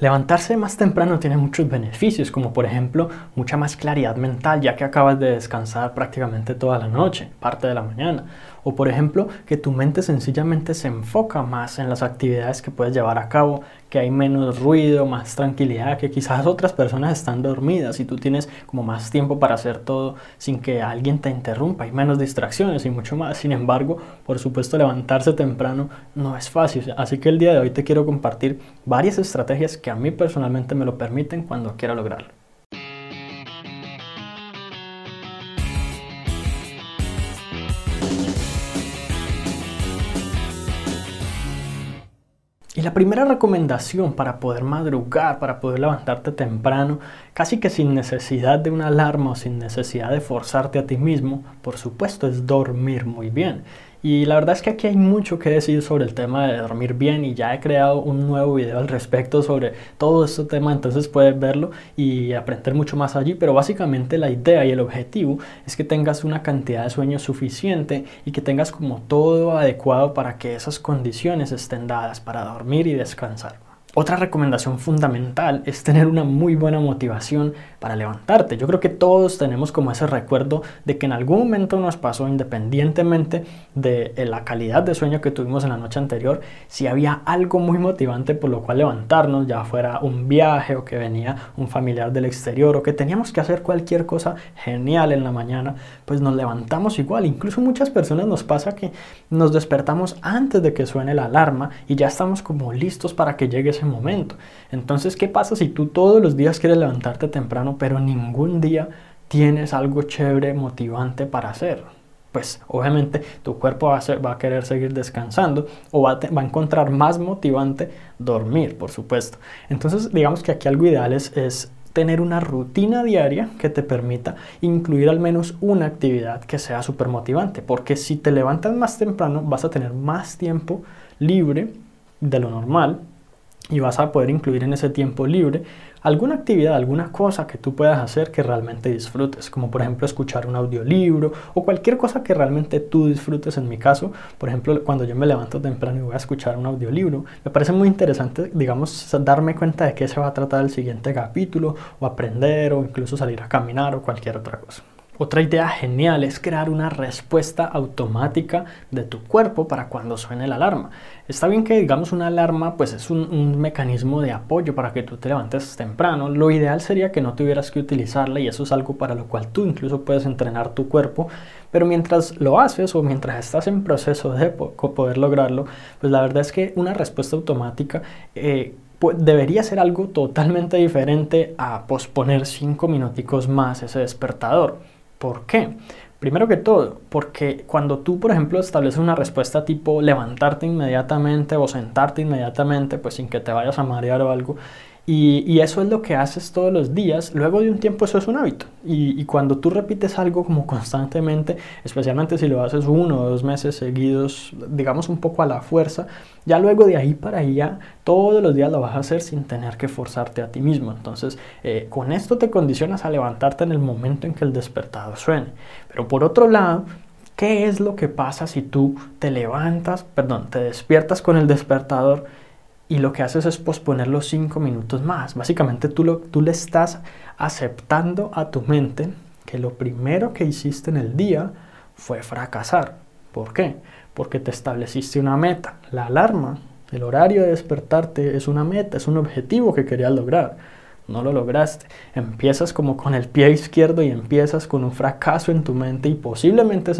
Levantarse más temprano tiene muchos beneficios, como por ejemplo mucha más claridad mental, ya que acabas de descansar prácticamente toda la noche, parte de la mañana. O por ejemplo, que tu mente sencillamente se enfoca más en las actividades que puedes llevar a cabo, que hay menos ruido, más tranquilidad, que quizás otras personas están dormidas y tú tienes como más tiempo para hacer todo sin que alguien te interrumpa, hay menos distracciones y mucho más. Sin embargo, por supuesto, levantarse temprano no es fácil. Así que el día de hoy te quiero compartir varias estrategias que a mí personalmente me lo permiten cuando quiero lograrlo. Y la primera recomendación para poder madrugar, para poder levantarte temprano, casi que sin necesidad de una alarma o sin necesidad de forzarte a ti mismo, por supuesto es dormir muy bien. Y la verdad es que aquí hay mucho que decir sobre el tema de dormir bien y ya he creado un nuevo video al respecto sobre todo este tema, entonces puedes verlo y aprender mucho más allí, pero básicamente la idea y el objetivo es que tengas una cantidad de sueño suficiente y que tengas como todo adecuado para que esas condiciones estén dadas para dormir y descansar. Otra recomendación fundamental es tener una muy buena motivación para levantarte. Yo creo que todos tenemos como ese recuerdo de que en algún momento nos pasó, independientemente de eh, la calidad de sueño que tuvimos en la noche anterior, si había algo muy motivante por lo cual levantarnos, ya fuera un viaje o que venía un familiar del exterior o que teníamos que hacer cualquier cosa genial en la mañana, pues nos levantamos igual. Incluso muchas personas nos pasa que nos despertamos antes de que suene la alarma y ya estamos como listos para que llegue momento. Entonces, ¿qué pasa si tú todos los días quieres levantarte temprano, pero ningún día tienes algo chévere, motivante para hacer? Pues obviamente tu cuerpo va a, querer seguir descansando o va a, va a, encontrar más motivante dormir, por supuesto. Entonces, digamos que aquí algo ideal es, es tener una rutina diaria que te permita incluir al menos una actividad que sea súper motivante, porque si te levantas más temprano vas a tener más tiempo libre de lo normal y vas a poder incluir en ese tiempo libre alguna actividad, alguna cosa que tú puedas hacer que realmente disfrutes, como por ejemplo escuchar un audiolibro o cualquier cosa que realmente tú disfrutes. En mi caso, por ejemplo, cuando yo me levanto temprano y voy a escuchar un audiolibro, me parece muy interesante, digamos, darme cuenta de qué se va a tratar el siguiente capítulo o aprender o incluso salir a caminar o cualquier otra cosa. Otra idea genial es crear una respuesta automática de tu cuerpo para cuando suene la alarma. Está bien que digamos una alarma pues es un, mecanismo de apoyo para que tú te levantes temprano. Lo ideal sería que no tuvieras que utilizarla y eso es algo para lo cual tú incluso puedes entrenar tu cuerpo. Pero mientras lo haces o mientras estás en proceso de poder lograrlo, pues la verdad es que una respuesta automática... Eh, debería ser algo totalmente diferente a posponer cinco minuticos más ese despertador. ¿Por qué? Primero que todo, porque cuando tú, por ejemplo, estableces una respuesta tipo levantarte inmediatamente o sentarte inmediatamente, pues sin que te vayas a marear o algo, y, eso es lo que haces todos los días. Luego de un tiempo eso es un hábito. Y, cuando tú repites algo como constantemente, especialmente si lo haces uno o dos meses seguidos, digamos un poco a la fuerza, ya luego de ahí para allá, todos los días lo vas a hacer sin tener que forzarte a ti mismo. Entonces, eh, con esto te condicionas a levantarte en el momento en que el despertador suene. Pero por otro lado, ¿qué es lo que pasa si tú te levantas, perdón, te despiertas con el despertador? Y lo que haces es posponer los cinco minutos más. Básicamente tú, lo, tú le estás aceptando a tu mente que lo primero que hiciste en el día fue fracasar. ¿Por qué? Porque te estableciste una meta. La alarma, el horario de despertarte es una meta, es un objetivo que querías lograr no lo lograste. Empiezas como con el pie izquierdo y empiezas con un fracaso en tu mente y posiblemente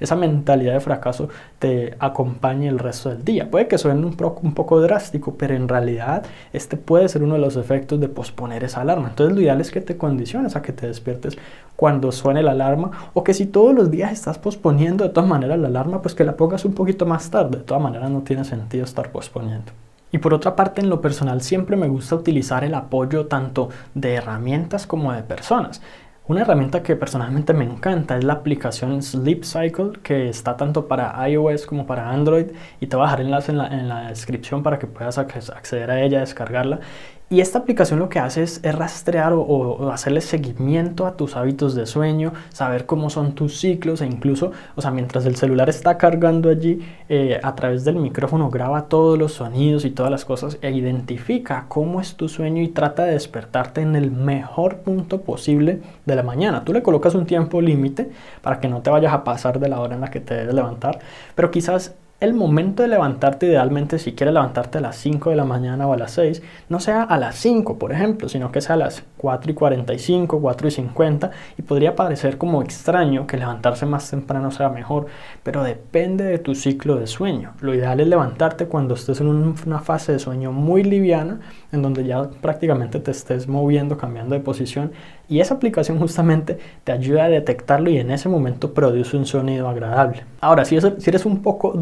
esa mentalidad de fracaso te acompañe el resto del día. Puede que suene un, un, poco drástico, pero en realidad este puede ser uno de los efectos de posponer esa alarma. Entonces lo ideal es que te condiciones a que te despiertes cuando suene la alarma o que si todos los días estás posponiendo de todas maneras la alarma, pues que la pongas un poquito más tarde. De todas maneras no tiene sentido estar posponiendo. Y por otra parte, en lo personal siempre me gusta utilizar el apoyo tanto de herramientas como de personas. Una herramienta que personalmente me encanta es la aplicación Sleep Cycle, que está tanto para iOS como para Android. Y te voy a dejar enlace en la, descripción para que puedas acceder a ella, descargarla. Y esta aplicación lo que hace es, rastrear o, hacerle seguimiento a tus hábitos de sueño, saber cómo son tus ciclos e incluso, o sea, mientras el celular está cargando allí, eh, a través del micrófono graba todos los sonidos y todas las cosas e identifica cómo es tu sueño y trata de despertarte en el mejor punto posible de la mañana. Tú le colocas un tiempo límite para que no te vayas a pasar de la hora en la que te debes levantar, pero quizás el momento de levantarte, idealmente, si quieres levantarte a las 5 de la mañana o a las 6, no sea a las 5, por ejemplo, sino que sea a las 4 y 45, 4 y 50, y podría parecer como extraño que levantarse más temprano sea mejor, pero depende de tu ciclo de sueño. Lo ideal es levantarte cuando estés en una fase de sueño muy liviana, en donde ya prácticamente te estés moviendo, cambiando de posición, y esa aplicación justamente te ayuda a detectarlo y en ese momento produce un sonido agradable. Ahora, si, eres un poco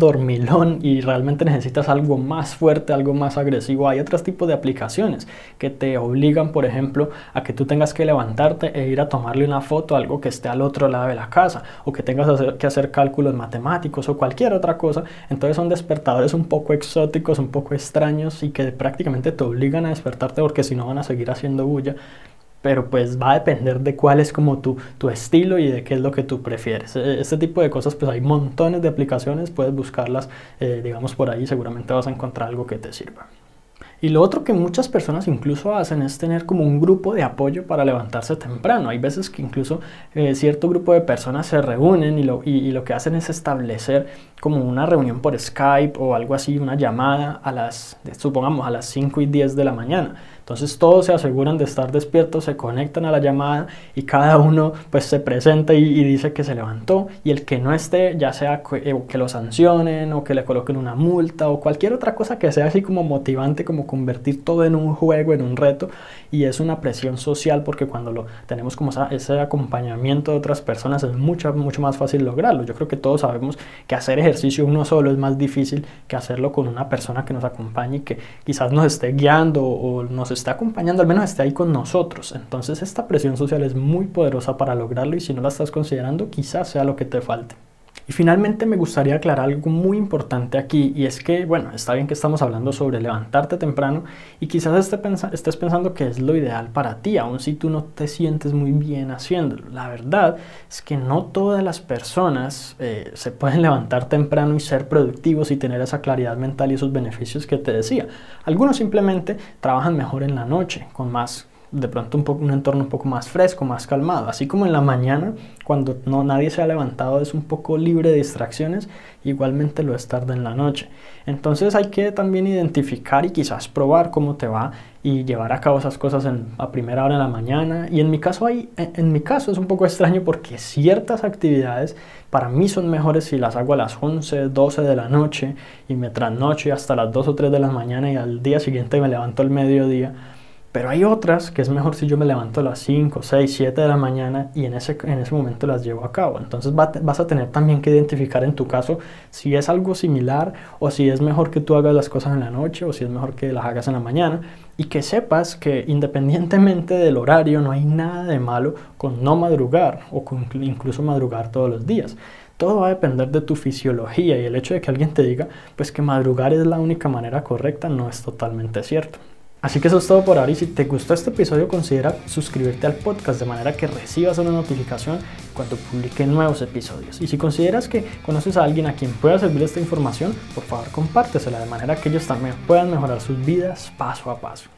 y realmente necesitas algo más fuerte, algo más agresivo, hay otros tipos de aplicaciones que te obligan, por ejemplo, a que tú tengas que levantarte e ir a tomarle una foto a algo que esté al otro lado de la casa o que tengas que hacer cálculos matemáticos o cualquier otra cosa. Entonces son despertadores un poco exóticos, un poco extraños y que prácticamente te obligan a despertarte porque si no van a seguir haciendo bulla pero pues va a depender de cuál es como tu, tu estilo y de qué es lo que tú prefieres. Este tipo de cosas, pues hay montones de aplicaciones, puedes buscarlas, eh, digamos, por ahí, seguramente vas a encontrar algo que te sirva. Y lo otro que muchas personas incluso hacen es tener como un grupo de apoyo para levantarse temprano. Hay veces que incluso eh, cierto grupo de personas se reúnen y lo, y, lo, que hacen es establecer como una reunión por Skype o algo así, una llamada a las, supongamos, a las 5 y 10 de la mañana. Entonces todos se aseguran de estar despiertos, se conectan a la llamada y cada uno pues se presenta y, dice que se levantó y el que no esté, ya sea que, eh, que, lo sancionen o que le coloquen una multa o cualquier otra cosa que sea así como motivante, como convertir todo en un juego, en un reto y es una presión social porque cuando lo tenemos como ese acompañamiento de otras personas es mucho, mucho más fácil lograrlo. Yo creo que todos sabemos que hacer ejercicio uno solo es más difícil que hacerlo con una persona que nos acompañe y que quizás nos esté guiando o nos está acompañando, al menos esté ahí con nosotros. Entonces esta presión social es muy poderosa para lograrlo y si no la estás considerando, quizás sea lo que te falte. Y finalmente me gustaría aclarar algo muy importante aquí y es que, bueno, está bien que estamos hablando sobre levantarte temprano y quizás estés pensando que es lo ideal para ti, aun si tú no te sientes muy bien haciéndolo. La verdad es que no todas las personas eh, se pueden levantar temprano y ser productivos y tener esa claridad mental y esos beneficios que te decía. Algunos simplemente trabajan mejor en la noche, con más de pronto un, poco, un entorno un poco más fresco, más calmado. Así como en la mañana, cuando no, nadie se ha levantado, es un poco libre de distracciones, igualmente lo es tarde en la noche. Entonces hay que también identificar y quizás probar cómo te va y llevar a cabo esas cosas a primera hora de la mañana. Y en mi caso, hay, en, mi caso es un poco extraño porque ciertas actividades para mí son mejores si las hago a las 11, 12 de la noche y me trasnocho hasta las 2 o 3 de la mañana y al día siguiente me levanto al mediodía pero hay otras que es mejor si yo me levanto a las 5, 6, 7 de la mañana y en ese, en ese momento las llevo a cabo. Entonces vas a tener también que identificar en tu caso si es algo similar o si es mejor que tú hagas las cosas en la noche o si es mejor que las hagas en la mañana. Y que sepas que independientemente del horario no hay nada de malo con no madrugar o con incluso madrugar todos los días. Todo va a depender de tu fisiología y el hecho de que alguien te diga pues que madrugar es la única manera correcta no es totalmente cierto. Así que eso es todo por ahora y si te gustó este episodio considera suscribirte al podcast de manera que recibas una notificación cuando publique nuevos episodios. Y si consideras que conoces a alguien a quien pueda servir esta información, por favor compártesela de manera que ellos también puedan mejorar sus vidas paso a paso.